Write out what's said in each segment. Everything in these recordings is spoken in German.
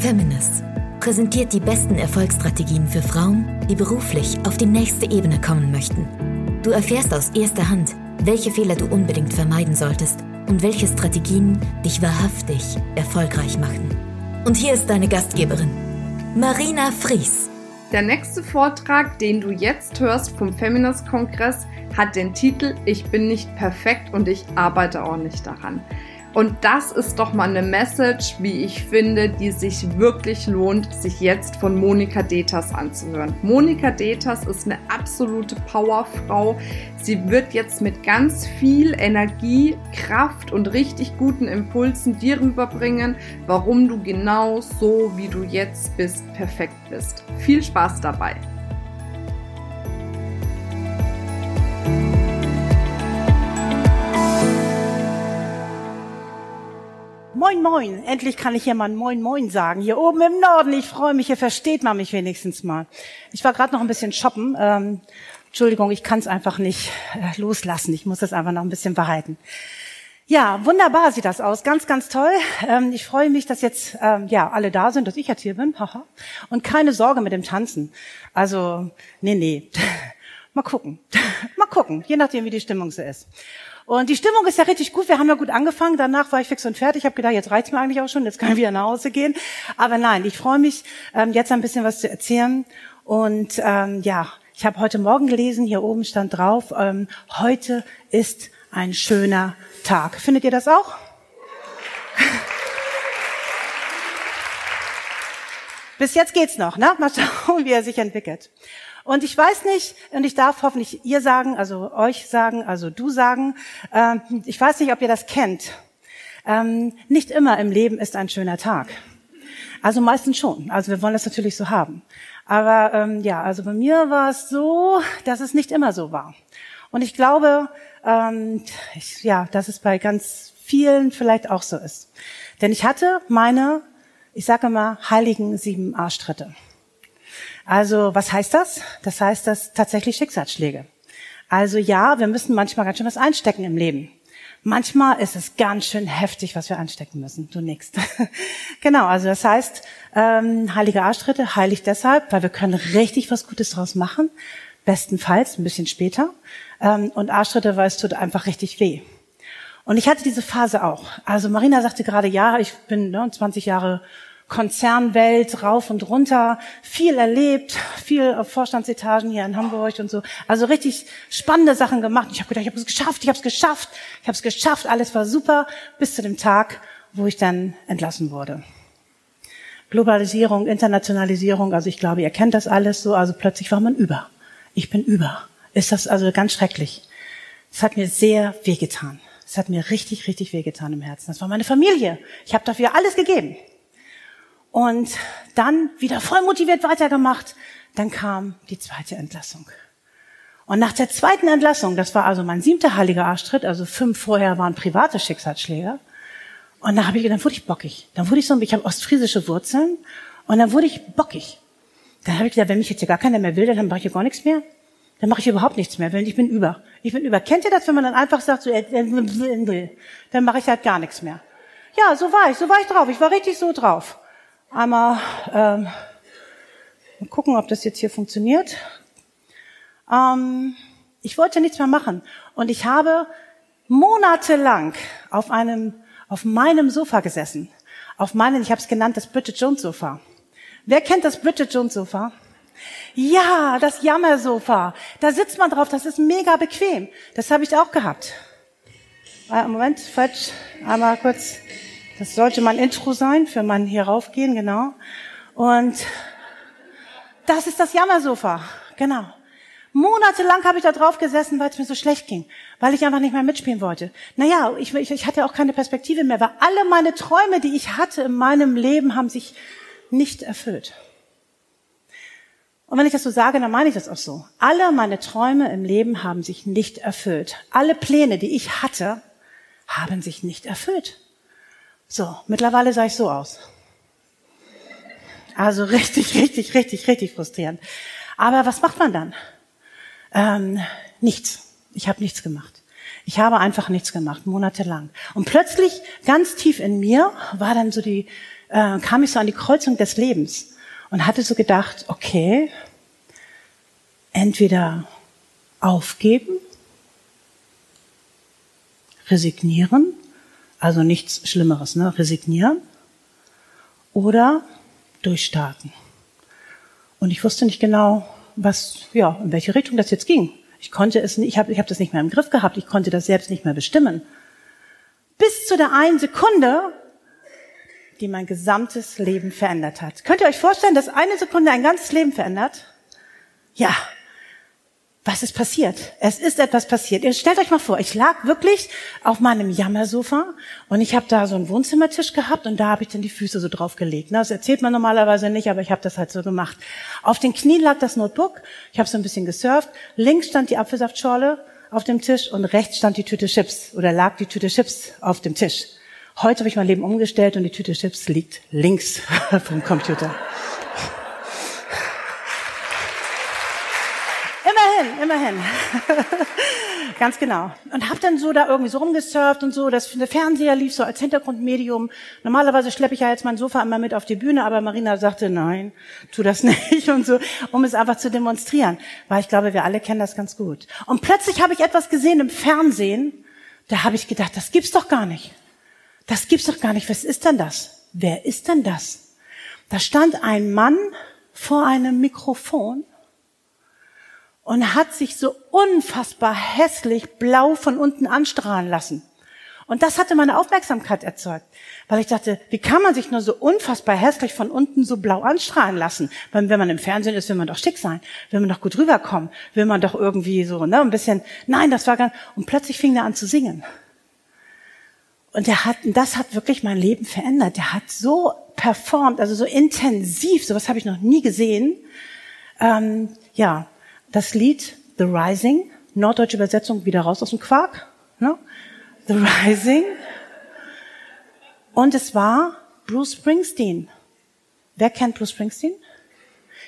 Feminist präsentiert die besten Erfolgsstrategien für Frauen, die beruflich auf die nächste Ebene kommen möchten. Du erfährst aus erster Hand, welche Fehler du unbedingt vermeiden solltest und welche Strategien dich wahrhaftig erfolgreich machen. Und hier ist deine Gastgeberin, Marina Fries. Der nächste Vortrag, den du jetzt hörst vom Feminist-Kongress, hat den Titel Ich bin nicht perfekt und ich arbeite auch nicht daran. Und das ist doch mal eine Message, wie ich finde, die sich wirklich lohnt, sich jetzt von Monika Detas anzuhören. Monika Detas ist eine absolute Powerfrau. Sie wird jetzt mit ganz viel Energie, Kraft und richtig guten Impulsen dir rüberbringen, warum du genau so, wie du jetzt bist, perfekt bist. Viel Spaß dabei! Moin, moin. Endlich kann ich hier mal Moin, moin sagen. Hier oben im Norden. Ich freue mich, hier versteht man mich wenigstens mal. Ich war gerade noch ein bisschen shoppen. Ähm, Entschuldigung, ich kann es einfach nicht äh, loslassen. Ich muss das einfach noch ein bisschen behalten. Ja, wunderbar sieht das aus. Ganz, ganz toll. Ähm, ich freue mich, dass jetzt ähm, ja alle da sind, dass ich jetzt hier bin. Haha. Und keine Sorge mit dem Tanzen. Also, nee, nee. mal gucken. mal gucken, je nachdem, wie die Stimmung so ist. Und die Stimmung ist ja richtig gut. Wir haben ja gut angefangen. Danach war ich fix und fertig. Ich habe gedacht, jetzt reicht's mir eigentlich auch schon. Jetzt kann ich wieder nach Hause gehen. Aber nein, ich freue mich, ähm, jetzt ein bisschen was zu erzählen. Und ähm, ja, ich habe heute Morgen gelesen, hier oben stand drauf, ähm, heute ist ein schöner Tag. Findet ihr das auch? Bis jetzt geht's noch, ne? Mal schauen, wie er sich entwickelt. Und ich weiß nicht, und ich darf hoffentlich ihr sagen, also euch sagen, also du sagen, äh, ich weiß nicht, ob ihr das kennt. Ähm, nicht immer im Leben ist ein schöner Tag. Also meistens schon. Also wir wollen das natürlich so haben. Aber ähm, ja, also bei mir war es so, dass es nicht immer so war. Und ich glaube, ähm, ich, ja, dass es bei ganz vielen vielleicht auch so ist. Denn ich hatte meine, ich sage mal, heiligen sieben Arschtritte. Also was heißt das? Das heißt, dass tatsächlich Schicksalsschläge. Also ja, wir müssen manchmal ganz schön was einstecken im Leben. Manchmal ist es ganz schön heftig, was wir einstecken müssen. Du nix. genau, also das heißt, ähm, heilige Arschtritte, heilig deshalb, weil wir können richtig was Gutes draus machen. Bestenfalls ein bisschen später. Ähm, und Arschtritte, weil es tut einfach richtig weh. Und ich hatte diese Phase auch. Also Marina sagte gerade, ja, ich bin ne, 20 Jahre Konzernwelt rauf und runter, viel erlebt, viel auf Vorstandsetagen hier in Hamburg und so. Also richtig spannende Sachen gemacht. Ich habe gedacht, ich habe es geschafft, ich habe es geschafft, ich habe es geschafft, alles war super, bis zu dem Tag, wo ich dann entlassen wurde. Globalisierung, Internationalisierung, also ich glaube, ihr kennt das alles so, also plötzlich war man über. Ich bin über. Ist das also ganz schrecklich. Es hat mir sehr wehgetan. Es hat mir richtig, richtig wehgetan im Herzen. Das war meine Familie. Ich habe dafür alles gegeben und dann wieder voll motiviert weitergemacht. Dann kam die zweite Entlassung. Und nach der zweiten Entlassung, das war also mein siebter heiliger Arschtritt, also fünf vorher waren private Schicksalsschläge. Und dann, hab ich, dann wurde ich bockig. Dann wurde ich so, ich habe ostfriesische Wurzeln und dann wurde ich bockig. Dann habe ich gesagt, wenn mich jetzt hier gar keiner mehr will, dann mache ich hier gar nichts mehr. Dann mache ich überhaupt nichts mehr, weil ich bin über. Ich bin über. Kennt ihr das, wenn man dann einfach sagt, so, dann mache ich halt gar nichts mehr. Ja, so war ich, so war ich drauf. Ich war richtig so drauf. Einmal ähm, mal gucken, ob das jetzt hier funktioniert. Ähm, ich wollte nichts mehr machen und ich habe monatelang auf einem auf meinem Sofa gesessen. Auf meinem, ich habe es genannt, das Bridget Jones Sofa. Wer kennt das Bridget Jones Sofa? Ja, das Jammersofa. Da sitzt man drauf, das ist mega bequem. Das habe ich auch gehabt. Ah, Moment, falsch. Einmal kurz. Das sollte mein Intro sein für mein hier raufgehen, genau. Und das ist das Jammersofa, genau. Monatelang habe ich da drauf gesessen, weil es mir so schlecht ging, weil ich einfach nicht mehr mitspielen wollte. Naja, ich, ich, ich hatte auch keine Perspektive mehr, weil alle meine Träume, die ich hatte in meinem Leben, haben sich nicht erfüllt. Und wenn ich das so sage, dann meine ich das auch so. Alle meine Träume im Leben haben sich nicht erfüllt. Alle Pläne, die ich hatte, haben sich nicht erfüllt. So, mittlerweile sah ich so aus. Also richtig, richtig, richtig, richtig frustrierend. Aber was macht man dann? Ähm, nichts. Ich habe nichts gemacht. Ich habe einfach nichts gemacht, monatelang. Und plötzlich, ganz tief in mir, war dann so die äh, kam ich so an die Kreuzung des Lebens und hatte so gedacht, okay, entweder aufgeben, resignieren, also nichts Schlimmeres, ne, resignieren, oder durchstarten. Und ich wusste nicht genau, was, ja, in welche Richtung das jetzt ging. Ich konnte es nicht, ich habe ich hab das nicht mehr im Griff gehabt, ich konnte das selbst nicht mehr bestimmen. Bis zu der einen Sekunde, die mein gesamtes Leben verändert hat. Könnt ihr euch vorstellen, dass eine Sekunde ein ganzes Leben verändert? Ja, was ist passiert? Es ist etwas passiert. Ihr stellt euch mal vor, ich lag wirklich auf meinem Jammersofa und ich habe da so einen Wohnzimmertisch gehabt und da habe ich dann die Füße so drauf gelegt. Das erzählt man normalerweise nicht, aber ich habe das halt so gemacht. Auf den Knien lag das Notebook, ich habe so ein bisschen gesurft. Links stand die Apfelsaftschorle auf dem Tisch und rechts stand die Tüte Chips oder lag die Tüte Chips auf dem Tisch. Heute habe ich mein Leben umgestellt und die Tüte Chips liegt links vom Computer. Immerhin, immerhin. Ganz genau. Und hab dann so da irgendwie so rumgesurft und so. Das, Fernseher lief so als Hintergrundmedium. Normalerweise schleppe ich ja jetzt mein Sofa immer mit auf die Bühne, aber Marina sagte, nein, tu das nicht und so, um es einfach zu demonstrieren. Weil ich glaube, wir alle kennen das ganz gut. Und plötzlich habe ich etwas gesehen im Fernsehen, da habe ich gedacht, das gibt's doch gar nicht. Das gibt's doch gar nicht. Was ist denn das? Wer ist denn das? Da stand ein Mann vor einem Mikrofon und hat sich so unfassbar hässlich blau von unten anstrahlen lassen. Und das hatte meine Aufmerksamkeit erzeugt, weil ich dachte, wie kann man sich nur so unfassbar hässlich von unten so blau anstrahlen lassen? Weil wenn man im Fernsehen ist, will man doch schick sein, will man doch gut rüberkommen, will man doch irgendwie so, ne, ein bisschen, nein, das war ganz, und plötzlich fing er an zu singen. Und er hat, das hat wirklich mein Leben verändert. Der hat so performt, also so intensiv, sowas habe ich noch nie gesehen. Ähm, ja, das Lied The Rising, norddeutsche Übersetzung, wieder raus aus dem Quark. Ne? The Rising. Und es war Bruce Springsteen. Wer kennt Bruce Springsteen?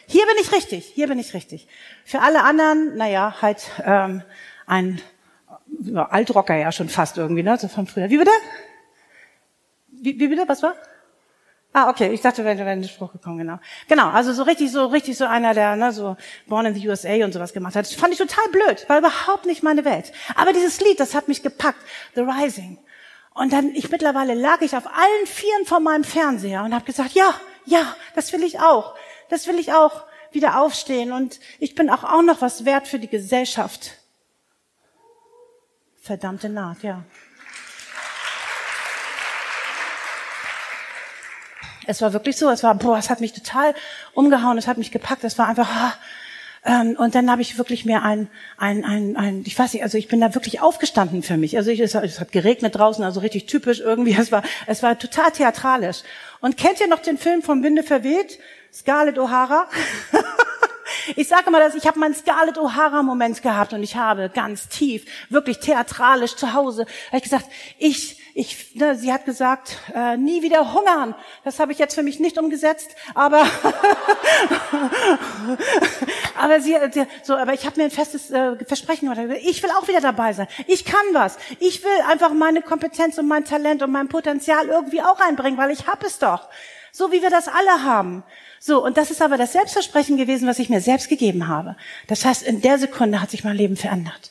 Hier bin ich richtig, hier bin ich richtig. Für alle anderen, naja, halt ähm, ein ja, Altrocker ja schon fast irgendwie, ne? So von früher. Wie bitte? Wie, wie bitte? Was war? Ah, okay. Ich dachte, wenn, wenn der Spruch gekommen, genau. Genau. Also so richtig, so richtig so einer, der ne, so Born in the USA und sowas gemacht hat. Das fand ich total blöd. War überhaupt nicht meine Welt. Aber dieses Lied, das hat mich gepackt. The Rising. Und dann, ich mittlerweile lag ich auf allen Vieren vor meinem Fernseher und habe gesagt, ja, ja, das will ich auch. Das will ich auch wieder aufstehen. Und ich bin auch, auch noch was wert für die Gesellschaft. Verdammte Naht, ja. Es war wirklich so, es war, boah, es hat mich total umgehauen, es hat mich gepackt, es war einfach, ah, ähm, und dann habe ich wirklich mir ein, ein, ein, ein, ich weiß nicht, also ich bin da wirklich aufgestanden für mich. Also ich, es, es hat geregnet draußen, also richtig typisch irgendwie. Es war, es war total theatralisch. Und kennt ihr noch den Film vom Winde verweht? Scarlett O'Hara? Ich sage mal, dass ich habe meinen Scarlett O'Hara Moment gehabt und ich habe ganz tief, wirklich theatralisch zu Hause, habe ich gesagt, ich ich, ne, sie hat gesagt, äh, nie wieder hungern. Das habe ich jetzt für mich nicht umgesetzt, aber aber sie, sie, so, aber ich habe mir ein festes äh, Versprechen gemacht. Ich will auch wieder dabei sein. Ich kann was. Ich will einfach meine Kompetenz und mein Talent und mein Potenzial irgendwie auch einbringen, weil ich hab es doch. So wie wir das alle haben. So, und das ist aber das Selbstversprechen gewesen, was ich mir selbst gegeben habe. Das heißt, in der Sekunde hat sich mein Leben verändert.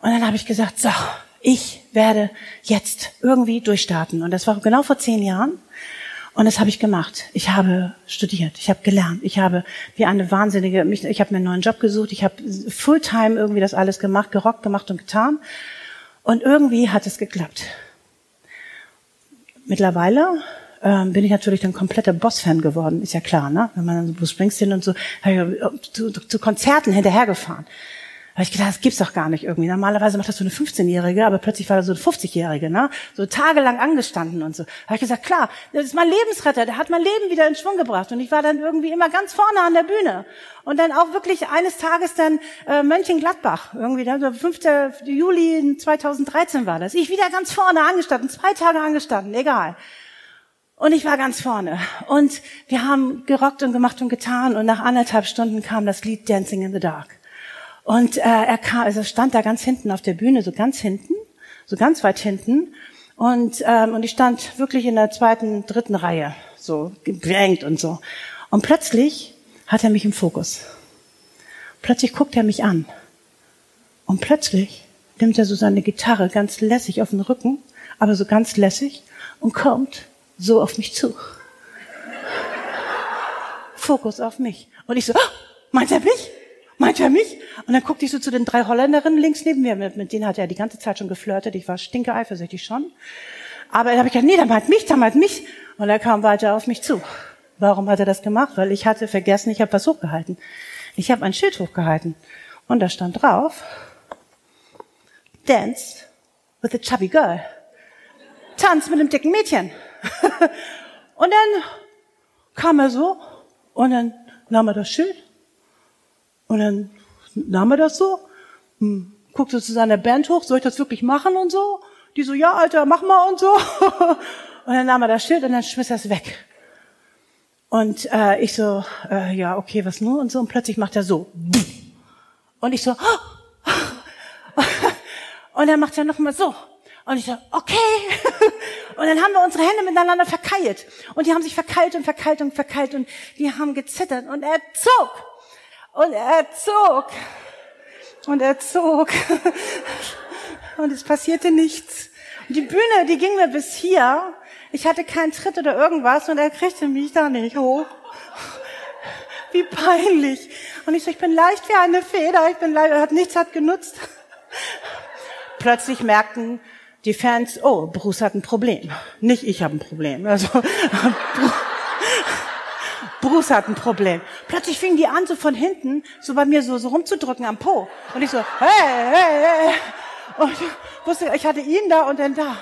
Und dann habe ich gesagt, so, ich werde jetzt irgendwie durchstarten. Und das war genau vor zehn Jahren. Und das habe ich gemacht. Ich habe studiert, ich habe gelernt, ich habe wie eine wahnsinnige, ich habe mir einen neuen Job gesucht, ich habe Fulltime irgendwie das alles gemacht, gerockt, gemacht und getan. Und irgendwie hat es geklappt. Mittlerweile ähm, bin ich natürlich dann kompletter Boss-Fan geworden, ist ja klar, ne? Wenn man dann so Bruce Springsteen und so zu, zu Konzerten hinterhergefahren habe ich gedacht, das gibt's doch gar nicht irgendwie. Normalerweise macht das so eine 15-Jährige, aber plötzlich war das so eine 50-Jährige, ne? So tagelang angestanden und so. habe ich gesagt, klar, das ist mein Lebensretter, der hat mein Leben wieder in Schwung gebracht. Und ich war dann irgendwie immer ganz vorne an der Bühne. Und dann auch wirklich eines Tages dann äh, Mönchengladbach, irgendwie, dann, so 5. Juli 2013 war das. Ich wieder ganz vorne angestanden, zwei Tage angestanden, egal. Und ich war ganz vorne. Und wir haben gerockt und gemacht und getan. Und nach anderthalb Stunden kam das Lied Dancing in the Dark. Und äh, er kam, also stand da ganz hinten auf der Bühne, so ganz hinten, so ganz weit hinten. Und, ähm, und ich stand wirklich in der zweiten, dritten Reihe. so gebänkt und so. Und plötzlich hat er mich im Fokus. Plötzlich guckt er mich an. Und plötzlich nimmt er so seine Gitarre ganz lässig auf den Rücken, aber so ganz lässig und kommt so auf mich zu. Fokus auf mich. Und ich so, oh, meint er mich? Meint er mich? Und dann guckte ich so zu den drei Holländerinnen links neben mir. Mit, mit denen hat er die ganze Zeit schon geflirtet. Ich war stinke eifersüchtig schon. Aber dann habe ich gedacht, nee, der meint mich, der meint mich. Und er kam weiter auf mich zu. Warum hat er das gemacht? Weil ich hatte vergessen, ich habe was hochgehalten. Ich habe ein Schild hochgehalten. Und da stand drauf, Dance with a chubby girl. Tanz mit einem dicken Mädchen. und dann kam er so und dann nahm er das Schild und dann nahm er das so, hm, guckte zu seiner Band hoch, soll ich das wirklich machen und so? Die so, ja, Alter, mach mal und so. und dann nahm er das Schild und dann schmiss er es weg. Und äh, ich so, äh, ja, okay, was nur und so. Und plötzlich macht er so. Und ich so, und dann macht er nochmal so. Und ich so, okay. Und dann haben wir unsere Hände miteinander verkeilt. Und die haben sich verkeilt und verkeilt und verkeilt und die haben gezittert. Und er zog. Und er zog. Und er zog. Und es passierte nichts. Und die Bühne, die ging mir bis hier. Ich hatte keinen Tritt oder irgendwas und er kriegte mich da nicht hoch. Wie peinlich. Und ich so, ich bin leicht wie eine Feder, ich bin leicht, hat nichts hat genutzt. Plötzlich merkten die Fans, oh, Bruce hat ein Problem. Nicht ich habe ein Problem. Also, Bruce hat ein Problem. Plötzlich fingen die an, so von hinten, so bei mir so, so rumzudrücken am Po. Und ich so, hey, hey, hey. Und ich wusste, ich hatte ihn da und dann da.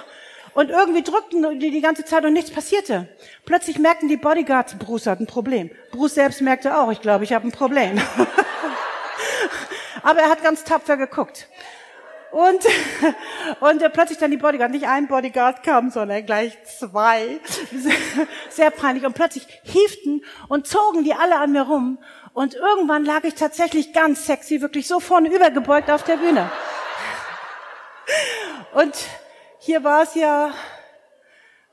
Und irgendwie drückten die die ganze Zeit und nichts passierte. Plötzlich merkten die Bodyguards, Bruce hat ein Problem. Bruce selbst merkte auch, ich glaube, ich habe ein Problem. Aber er hat ganz tapfer geguckt. Und, und äh, plötzlich dann die Bodyguard, nicht ein Bodyguard kam, sondern gleich zwei. Sehr peinlich. Und plötzlich hieften und zogen die alle an mir rum. Und irgendwann lag ich tatsächlich ganz sexy, wirklich so vorne übergebeugt auf der Bühne. Und hier war es ja,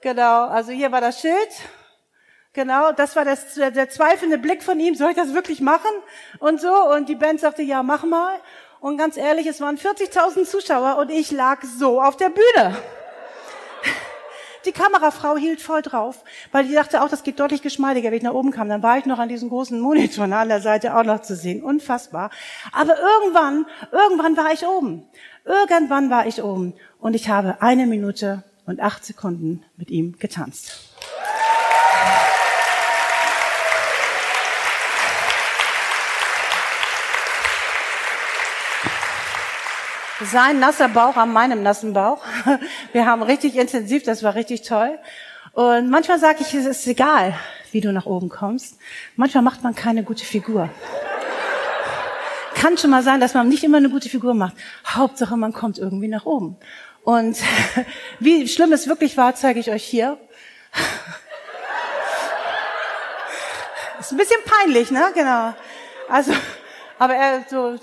genau, also hier war das Schild. Genau, das war das, der, der zweifelnde Blick von ihm, soll ich das wirklich machen? Und so, und die Band sagte, ja, mach mal. Und ganz ehrlich, es waren 40.000 Zuschauer und ich lag so auf der Bühne. Die Kamerafrau hielt voll drauf, weil die dachte auch, das geht deutlich geschmeidiger, wenn ich nach oben kam. Dann war ich noch an diesem großen Monitor an der Seite auch noch zu sehen. Unfassbar. Aber irgendwann, irgendwann war ich oben. Irgendwann war ich oben. Und ich habe eine Minute und acht Sekunden mit ihm getanzt. Sein nasser Bauch an meinem nassen Bauch. Wir haben richtig intensiv, das war richtig toll. Und manchmal sage ich, es ist egal, wie du nach oben kommst. Manchmal macht man keine gute Figur. Kann schon mal sein, dass man nicht immer eine gute Figur macht. Hauptsache, man kommt irgendwie nach oben. Und wie schlimm es wirklich war, zeige ich euch hier. Ist ein bisschen peinlich, ne? Genau. Also, aber er so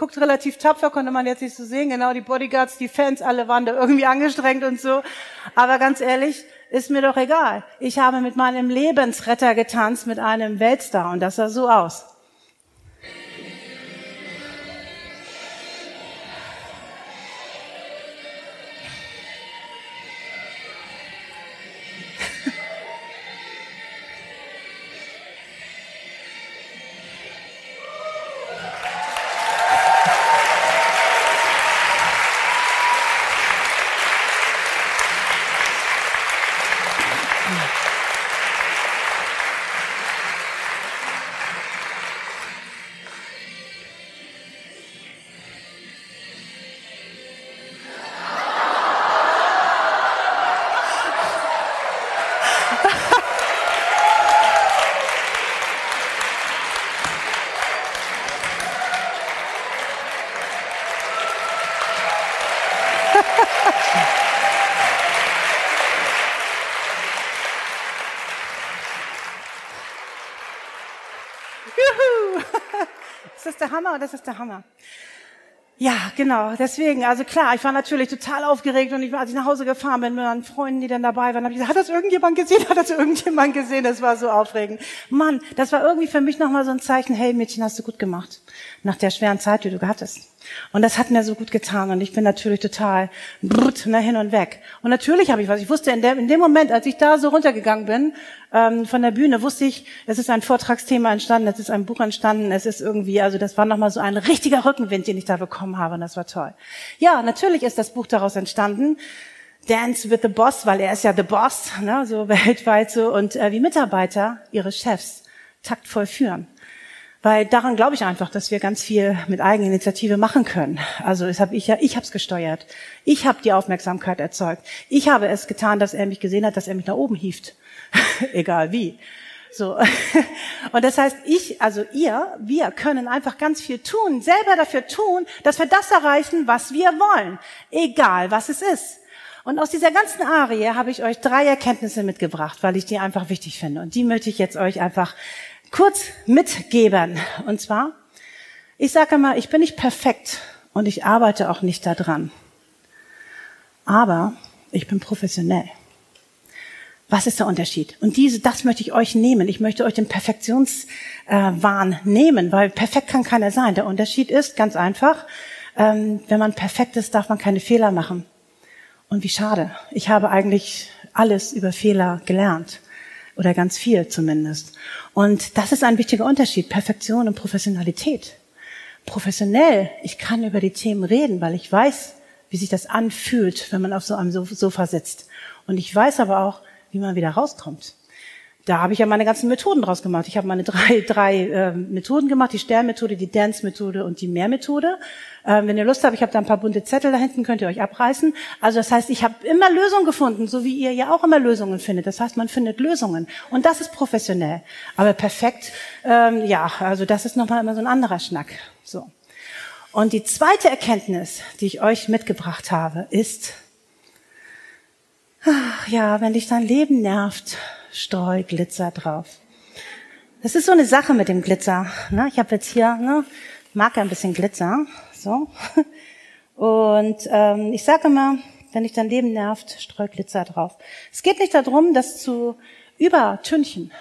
guckt relativ tapfer, konnte man jetzt nicht so sehen. Genau, die Bodyguards, die Fans, alle waren da irgendwie angestrengt und so. Aber ganz ehrlich, ist mir doch egal. Ich habe mit meinem Lebensretter getanzt, mit einem Weltstar und das sah so aus. Hammer, das ist der Hammer. Ja, genau. Deswegen, also klar, ich war natürlich total aufgeregt und ich, als ich nach Hause gefahren bin mit meinen Freunden, die dann dabei waren, habe ich gesagt, hat das irgendjemand gesehen? Hat das irgendjemand gesehen? Das war so aufregend. Mann, das war irgendwie für mich nochmal so ein Zeichen, hey Mädchen, hast du gut gemacht. Nach der schweren Zeit, die du gehabt hast. Und das hat mir so gut getan und ich bin natürlich total brut, ne, hin und weg. Und natürlich habe ich was. Ich wusste in, der, in dem Moment, als ich da so runtergegangen bin ähm, von der Bühne, wusste ich, es ist ein Vortragsthema entstanden, es ist ein Buch entstanden, es ist irgendwie, also das war nochmal so ein richtiger Rückenwind, den ich da bekommen habe und das war toll. Ja, natürlich ist das Buch daraus entstanden. Dance with the Boss, weil er ist ja the Boss, ne, so weltweit so und äh, wie Mitarbeiter ihre Chefs taktvoll führen. Weil daran glaube ich einfach, dass wir ganz viel mit Eigeninitiative machen können. Also das habe ich ja, ich habe es gesteuert. Ich habe die Aufmerksamkeit erzeugt. Ich habe es getan, dass er mich gesehen hat, dass er mich nach oben hieft. Egal wie. So. Und das heißt, ich, also ihr, wir können einfach ganz viel tun, selber dafür tun, dass wir das erreichen, was wir wollen. Egal, was es ist. Und aus dieser ganzen Arie habe ich euch drei Erkenntnisse mitgebracht, weil ich die einfach wichtig finde. Und die möchte ich jetzt euch einfach kurz mitgeben. Und zwar, ich sage immer, ich bin nicht perfekt und ich arbeite auch nicht daran. Aber ich bin professionell. Was ist der Unterschied? Und diese, das möchte ich euch nehmen. Ich möchte euch den Perfektionswahn äh, nehmen, weil perfekt kann keiner sein. Der Unterschied ist ganz einfach, ähm, wenn man perfekt ist, darf man keine Fehler machen. Und wie schade. Ich habe eigentlich alles über Fehler gelernt. Oder ganz viel zumindest. Und das ist ein wichtiger Unterschied, Perfektion und Professionalität. Professionell, ich kann über die Themen reden, weil ich weiß, wie sich das anfühlt, wenn man auf so einem Sofa sitzt. Und ich weiß aber auch, wie man wieder rauskommt. Da habe ich ja meine ganzen Methoden draus gemacht. Ich habe meine drei, drei äh, Methoden gemacht, die Sternmethode, die Dance-Methode und die Mehrmethode. Äh, wenn ihr Lust habt, ich habe da ein paar bunte Zettel da hinten, könnt ihr euch abreißen. Also das heißt, ich habe immer Lösungen gefunden, so wie ihr ja auch immer Lösungen findet. Das heißt, man findet Lösungen. Und das ist professionell. Aber perfekt, ähm, ja, also das ist nochmal immer so ein anderer Schnack. So. Und die zweite Erkenntnis, die ich euch mitgebracht habe, ist, ach, ja, wenn dich dein Leben nervt, streu Glitzer drauf. Das ist so eine Sache mit dem Glitzer. Ne? Ich habe jetzt hier, ne, mag ein bisschen Glitzer. So. Und ähm, ich sage immer, wenn dich dein Leben nervt, streu Glitzer drauf. Es geht nicht darum, das zu übertünchen.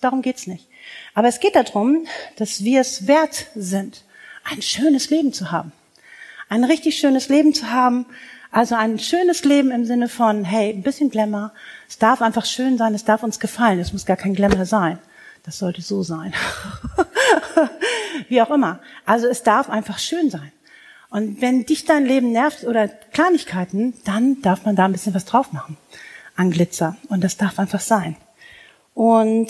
Darum geht's nicht. Aber es geht darum, dass wir es wert sind, ein schönes Leben zu haben. Ein richtig schönes Leben zu haben. Also ein schönes Leben im Sinne von, hey, ein bisschen Glamour. Es darf einfach schön sein, es darf uns gefallen. Es muss gar kein Glamour sein. Das sollte so sein. Wie auch immer. Also es darf einfach schön sein. Und wenn dich dein Leben nervt oder Kleinigkeiten, dann darf man da ein bisschen was drauf machen an Glitzer. Und das darf einfach sein. Und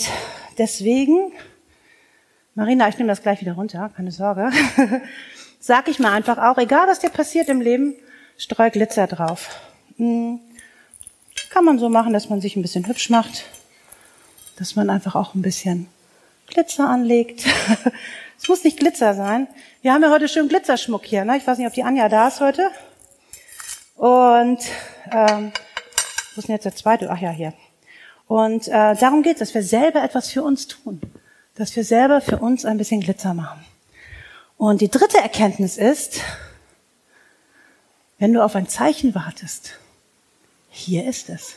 deswegen, Marina, ich nehme das gleich wieder runter, keine Sorge, sag ich mal einfach auch, egal was dir passiert im Leben, streu Glitzer drauf. Hm, kann man so machen, dass man sich ein bisschen hübsch macht, dass man einfach auch ein bisschen Glitzer anlegt. Es muss nicht Glitzer sein. Wir haben ja heute schön Glitzerschmuck hier. Ne? Ich weiß nicht, ob die Anja da ist heute. Und ähm, wo ist denn jetzt der zweite? Ach ja, hier. Und äh, darum geht es, dass wir selber etwas für uns tun. Dass wir selber für uns ein bisschen Glitzer machen. Und die dritte Erkenntnis ist, wenn du auf ein Zeichen wartest, hier ist es.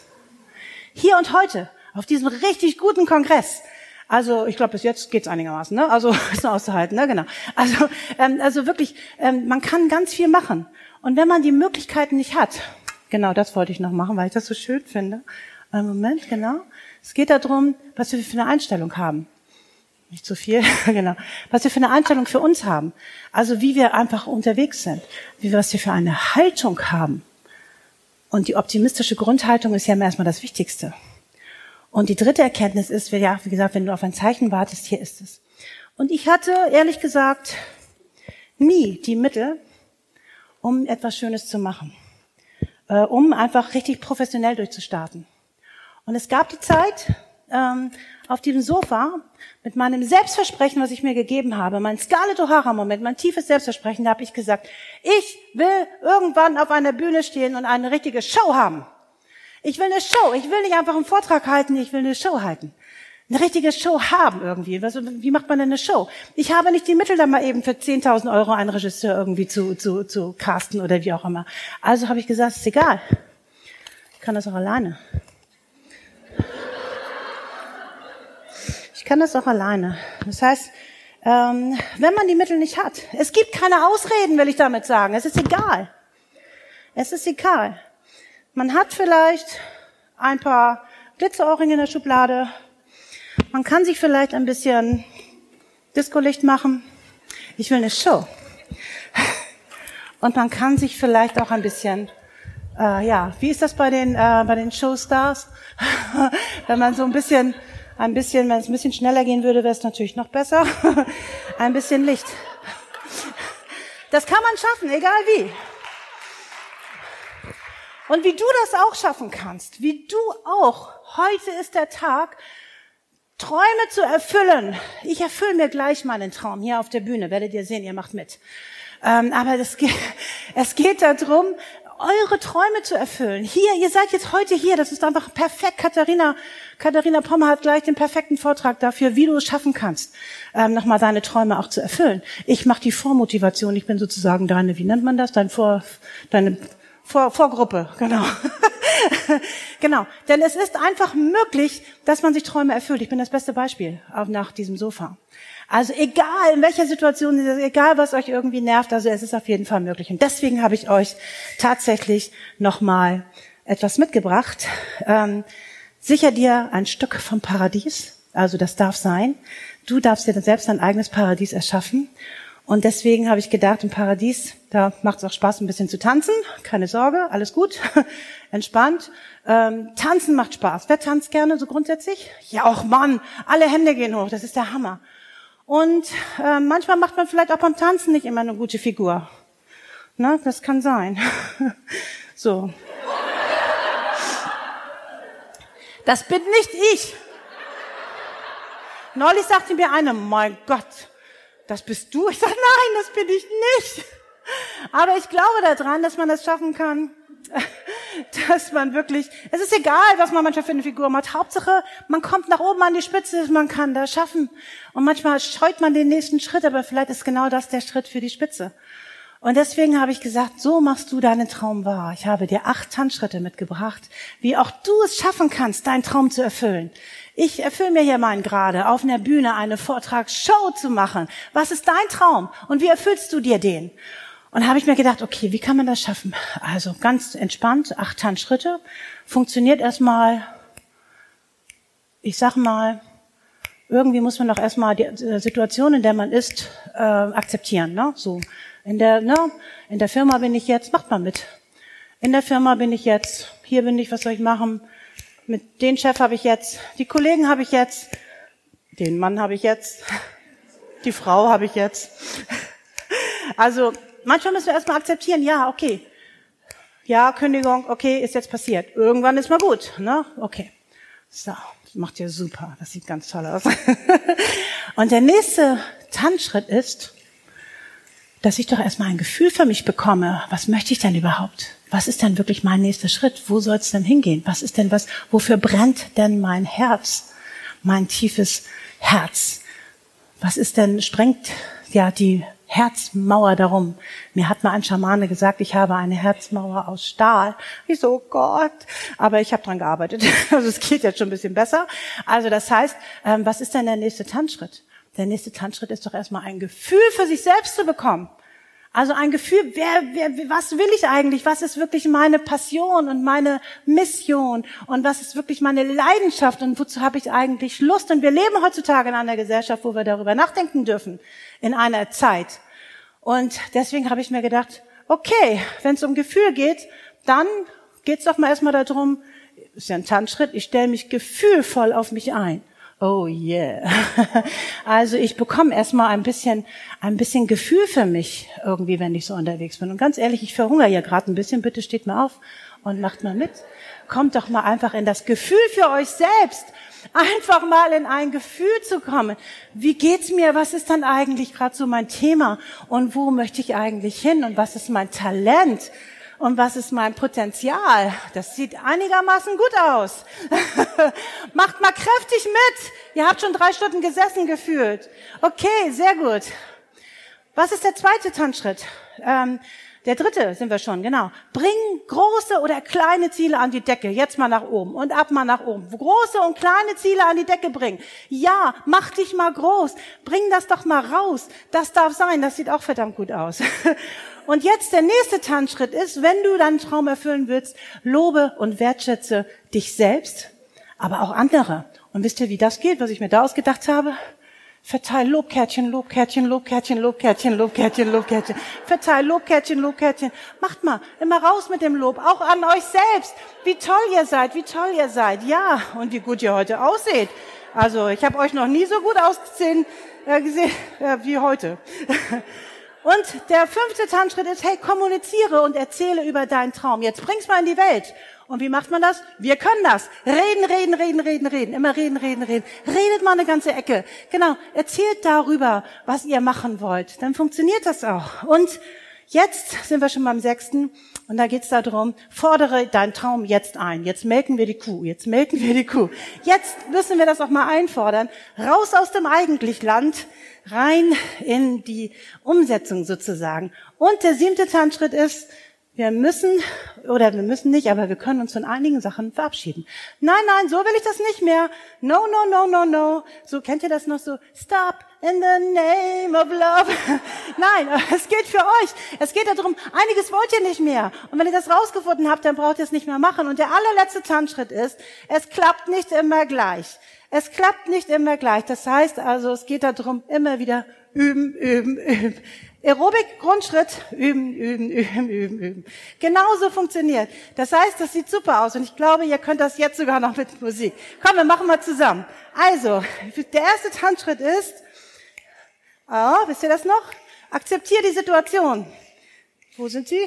Hier und heute, auf diesem richtig guten Kongress, also ich glaube, bis jetzt geht's einigermaßen, ne? Also ist noch auszuhalten, ne? Genau. Also, ähm, also wirklich, ähm, man kann ganz viel machen. Und wenn man die Möglichkeiten nicht hat, genau das wollte ich noch machen, weil ich das so schön finde. Einen Moment, genau. Es geht darum, was wir für eine Einstellung haben. Nicht zu viel, genau. Was wir für eine Einstellung für uns haben. Also wie wir einfach unterwegs sind. Wie was wir für eine Haltung haben. Und die optimistische Grundhaltung ist ja erstmal das Wichtigste. Und die dritte Erkenntnis ist, ja, wie gesagt, wenn du auf ein Zeichen wartest, hier ist es. Und ich hatte, ehrlich gesagt, nie die Mittel, um etwas Schönes zu machen, äh, um einfach richtig professionell durchzustarten. Und es gab die Zeit, ähm, auf diesem Sofa mit meinem Selbstversprechen, was ich mir gegeben habe, mein Scarlett O'Hara-Moment, mein tiefes Selbstversprechen, da habe ich gesagt, ich will irgendwann auf einer Bühne stehen und eine richtige Show haben. Ich will eine Show. Ich will nicht einfach einen Vortrag halten, ich will eine Show halten. eine richtige Show haben irgendwie. Was, wie macht man denn eine Show? Ich habe nicht die Mittel, da mal eben für 10.000 Euro einen Regisseur irgendwie zu, zu, zu casten oder wie auch immer. Also habe ich gesagt, ist egal. Ich kann das auch alleine. Kann das auch alleine. Das heißt, ähm, wenn man die Mittel nicht hat, es gibt keine Ausreden, will ich damit sagen. Es ist egal. Es ist egal. Man hat vielleicht ein paar Glitzerohrringe in der Schublade. Man kann sich vielleicht ein bisschen Discolicht machen. Ich will eine Show. Und man kann sich vielleicht auch ein bisschen, äh, ja, wie ist das bei den äh, bei den Showstars? Wenn man so ein bisschen, ein bisschen, wenn es ein bisschen schneller gehen würde, wäre es natürlich noch besser. ein bisschen Licht. Das kann man schaffen, egal wie. Und wie du das auch schaffen kannst, wie du auch, heute ist der Tag, Träume zu erfüllen. Ich erfülle mir gleich meinen Traum hier auf der Bühne, werdet ihr sehen, ihr macht mit. Ähm, aber das, es geht darum, eure Träume zu erfüllen. Hier, ihr seid jetzt heute hier, das ist einfach perfekt. Katharina, Katharina Pommer hat gleich den perfekten Vortrag dafür, wie du es schaffen kannst, ähm, nochmal deine Träume auch zu erfüllen. Ich mache die Vormotivation, ich bin sozusagen deine, wie nennt man das, dein Vor, deine vor, Vorgruppe, genau. genau. Denn es ist einfach möglich, dass man sich Träume erfüllt. Ich bin das beste Beispiel auch nach diesem Sofa. Also egal in welcher Situation, egal was euch irgendwie nervt, also es ist auf jeden Fall möglich. Und deswegen habe ich euch tatsächlich nochmal etwas mitgebracht. Ähm, sicher dir ein Stück vom Paradies. Also das darf sein. Du darfst dir selbst dein eigenes Paradies erschaffen. Und deswegen habe ich gedacht, im Paradies, da macht es auch Spaß, ein bisschen zu tanzen. Keine Sorge, alles gut, entspannt. Ähm, tanzen macht Spaß. Wer tanzt gerne so grundsätzlich? Ja, auch Mann, alle Hände gehen hoch, das ist der Hammer. Und äh, manchmal macht man vielleicht auch beim Tanzen nicht immer eine gute Figur. Na, das kann sein. so. Das bin nicht ich. Neulich sagte mir eine, mein Gott, das bist du? Ich sage, nein, das bin ich nicht. Aber ich glaube daran, dass man das schaffen kann, dass man wirklich, es ist egal, was man manchmal für eine Figur macht. Hauptsache, man kommt nach oben an die Spitze, man kann das schaffen. Und manchmal scheut man den nächsten Schritt, aber vielleicht ist genau das der Schritt für die Spitze. Und deswegen habe ich gesagt, so machst du deinen Traum wahr. Ich habe dir acht Tanzschritte mitgebracht, wie auch du es schaffen kannst, deinen Traum zu erfüllen. Ich erfülle mir hier meinen gerade, auf einer Bühne eine Vortragsshow zu machen. Was ist dein Traum? Und wie erfüllst du dir den? Und habe ich mir gedacht, okay, wie kann man das schaffen? Also ganz entspannt, acht Tanzschritte. Funktioniert erstmal, ich sag mal, irgendwie muss man doch erstmal die Situation, in der man ist, äh, akzeptieren. Ne? So in der, ne, in der Firma bin ich jetzt, macht mal mit. In der Firma bin ich jetzt, hier bin ich, was soll ich machen? Mit den Chef habe ich jetzt, die Kollegen habe ich jetzt, den Mann habe ich jetzt, die Frau habe ich jetzt. Also manchmal müssen wir erstmal akzeptieren, ja, okay. Ja, Kündigung, okay, ist jetzt passiert. Irgendwann ist mal gut, ne? Okay. So, macht ihr super. Das sieht ganz toll aus. Und der nächste Tanzschritt ist, dass ich doch erstmal ein Gefühl für mich bekomme. Was möchte ich denn überhaupt? Was ist denn wirklich mein nächster Schritt? Wo soll es denn hingehen? Was ist denn was? Wofür brennt denn mein Herz? Mein tiefes Herz? Was ist denn, sprengt ja die Herzmauer darum? Mir hat mal ein Schamane gesagt, ich habe eine Herzmauer aus Stahl. Ich so, Gott. Aber ich habe dran gearbeitet. Also es geht jetzt schon ein bisschen besser. Also das heißt, ähm, was ist denn der nächste Tanzschritt? Der nächste Tanzschritt ist doch erstmal ein Gefühl für sich selbst zu bekommen. Also ein Gefühl, wer, wer, was will ich eigentlich? Was ist wirklich meine Passion und meine Mission? Und was ist wirklich meine Leidenschaft? Und wozu habe ich eigentlich Lust? Und wir leben heutzutage in einer Gesellschaft, wo wir darüber nachdenken dürfen, in einer Zeit. Und deswegen habe ich mir gedacht, okay, wenn es um Gefühl geht, dann geht es doch mal erstmal darum, ist ja ein Tanzschritt, ich stelle mich gefühlvoll auf mich ein. Oh yeah. Also ich bekomme erstmal ein bisschen, ein bisschen Gefühl für mich irgendwie, wenn ich so unterwegs bin. Und ganz ehrlich, ich verhungere hier gerade ein bisschen. Bitte steht mal auf und macht mal mit. Kommt doch mal einfach in das Gefühl für euch selbst. Einfach mal in ein Gefühl zu kommen. Wie geht's mir? Was ist dann eigentlich gerade so mein Thema? Und wo möchte ich eigentlich hin? Und was ist mein Talent? Und was ist mein Potenzial? Das sieht einigermaßen gut aus. Macht mal kräftig mit. Ihr habt schon drei Stunden gesessen gefühlt. Okay, sehr gut. Was ist der zweite Tanzschritt? Ähm, der dritte sind wir schon, genau. Bring große oder kleine Ziele an die Decke. Jetzt mal nach oben und ab mal nach oben. Große und kleine Ziele an die Decke bringen. Ja, mach dich mal groß. Bring das doch mal raus. Das darf sein. Das sieht auch verdammt gut aus. Und jetzt der nächste Tanzschritt ist, wenn du deinen Traum erfüllen willst, lobe und wertschätze dich selbst, aber auch andere. Und wisst ihr, wie das geht, was ich mir da ausgedacht habe? Verteil Lobkärtchen, Lobkärtchen, Lobkärtchen, Lobkärtchen, Lobkärtchen, Lobkärtchen. Verteil Lobkärtchen, Lobkärtchen. Macht mal, immer raus mit dem Lob, auch an euch selbst. Wie toll ihr seid, wie toll ihr seid. Ja, und wie gut ihr heute ausseht. Also, ich habe euch noch nie so gut ausgesehen äh, gesehen äh, wie heute. Und der fünfte Tanzschritt ist, hey, kommuniziere und erzähle über deinen Traum. Jetzt bring's mal in die Welt. Und wie macht man das? Wir können das. Reden, reden, reden, reden, reden. Immer reden, reden, reden. Redet mal eine ganze Ecke. Genau. Erzählt darüber, was ihr machen wollt. Dann funktioniert das auch. Und jetzt sind wir schon beim sechsten. Und da geht's darum, fordere deinen Traum jetzt ein. Jetzt melken wir die Kuh. Jetzt melken wir die Kuh. Jetzt müssen wir das auch mal einfordern. Raus aus dem Eigentlichland, rein in die Umsetzung sozusagen. Und der siebte Tanzschritt ist, wir müssen, oder wir müssen nicht, aber wir können uns von einigen Sachen verabschieden. Nein, nein, so will ich das nicht mehr. No, no, no, no, no. So kennt ihr das noch so? Stop in the name of love. Nein, es geht für euch. Es geht darum, einiges wollt ihr nicht mehr. Und wenn ihr das rausgefunden habt, dann braucht ihr es nicht mehr machen. Und der allerletzte Tanzschritt ist, es klappt nicht immer gleich. Es klappt nicht immer gleich. Das heißt also, es geht darum, immer wieder üben, üben, üben. Aerobic, Grundschritt, üben, üben, üben, üben, üben. Genauso funktioniert. Das heißt, das sieht super aus und ich glaube, ihr könnt das jetzt sogar noch mit Musik. Komm, wir machen mal zusammen. Also, der erste Tanzschritt ist, oh, wisst ihr das noch? Akzeptiere die Situation. Wo sind sie?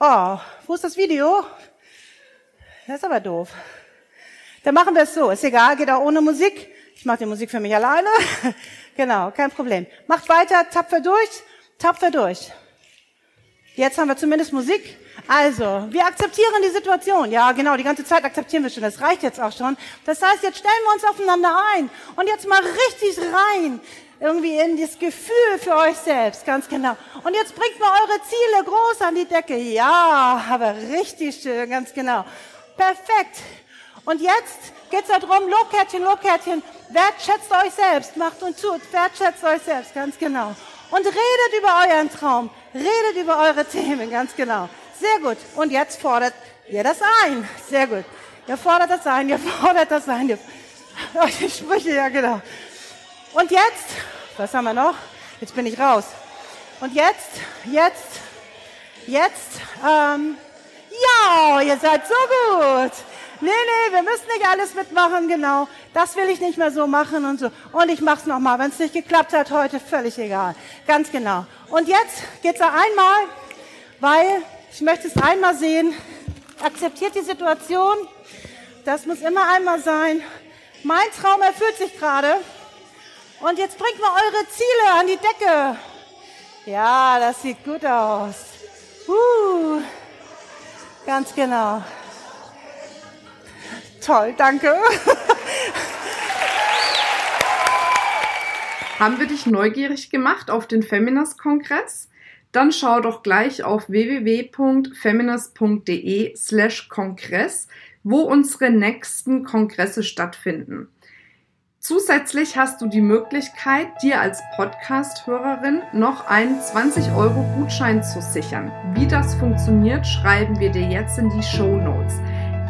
Oh, wo ist das Video? Das ist aber doof. Dann machen wir es so. Ist egal, geht auch ohne Musik. Ich mache die Musik für mich alleine. genau, kein Problem. Macht weiter, tapfer durch, tapfer durch. Jetzt haben wir zumindest Musik. Also, wir akzeptieren die Situation. Ja, genau, die ganze Zeit akzeptieren wir schon. Das reicht jetzt auch schon. Das heißt, jetzt stellen wir uns aufeinander ein. Und jetzt mal richtig rein. Irgendwie in das Gefühl für euch selbst. Ganz genau. Und jetzt bringt mal eure Ziele groß an die Decke. Ja, aber richtig schön. Ganz genau. Perfekt. Und jetzt geht's darum, Lobkärtchen, Lobkärtchen, wertschätzt euch selbst, macht und tut, wertschätzt euch selbst, ganz genau. Und redet über euren Traum, redet über eure Themen, ganz genau. Sehr gut. Und jetzt fordert ihr das ein. Sehr gut. Ihr fordert das ein, ihr fordert das ein. Ihr, die Sprüche, ja genau. Und jetzt, was haben wir noch? Jetzt bin ich raus. Und jetzt, jetzt, jetzt, ähm, ja, ihr seid so gut nee, nee, wir müssen nicht alles mitmachen, genau. Das will ich nicht mehr so machen und so. Und ich mach's nochmal. Wenn es nicht geklappt hat heute, völlig egal. Ganz genau. Und jetzt geht's da einmal, weil ich möchte es einmal sehen. Akzeptiert die Situation. Das muss immer einmal sein. Mein Traum erfüllt sich gerade. Und jetzt bringt mal eure Ziele an die Decke. Ja, das sieht gut aus. Uh, ganz genau. Toll, danke. Haben wir dich neugierig gemacht auf den Feminist-Kongress? Dann schau doch gleich auf www.feminist.de slash Kongress, wo unsere nächsten Kongresse stattfinden. Zusätzlich hast du die Möglichkeit, dir als Podcast-Hörerin noch einen 20-Euro-Gutschein zu sichern. Wie das funktioniert, schreiben wir dir jetzt in die Show Notes.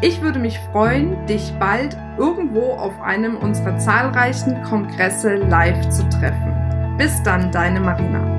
Ich würde mich freuen, dich bald irgendwo auf einem unserer zahlreichen Kongresse live zu treffen. Bis dann, deine Marina.